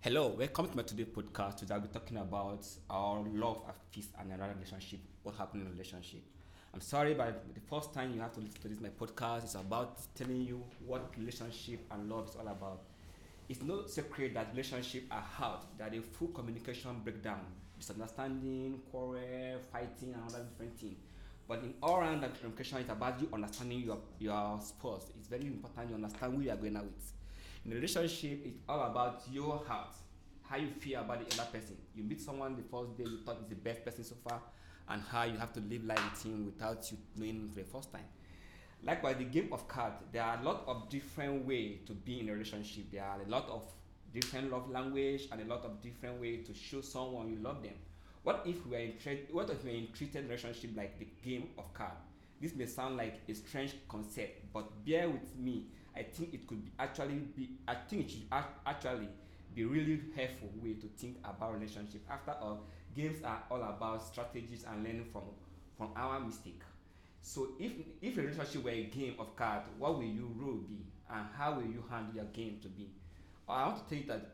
Hello, welcome to my today podcast. Today I'll be talking about our love, peace, and another relationship. What happened in relationship? I'm sorry, but the first time you have to listen to this my podcast is about telling you what relationship and love is all about. It's no secret that relationships are hard. That a full communication breakdown, misunderstanding, quarrel, fighting, and other different things. But in all round communication is about you understanding your your spouse. It's very important you understand who you are going out with. In relationship, it's all about your heart, how you feel about the other person. You meet someone the first day you thought is the best person so far, and how you have to live life with him without you knowing for the first time. Likewise, the game of cards, there are a lot of different ways to be in a relationship. There are a lot of different love language and a lot of different ways to show someone you love them. What if we are in tra- what if we are in treated relationship like the game of card? This may sound like a strange concept, but bear with me. I think it could be actually be I think it should actually be really helpful way to think about relationship. After all, games are all about strategies and learning from from our mistake. So if if a relationship were a game of cards, what will your role be and how will you handle your game to be? I want to tell you that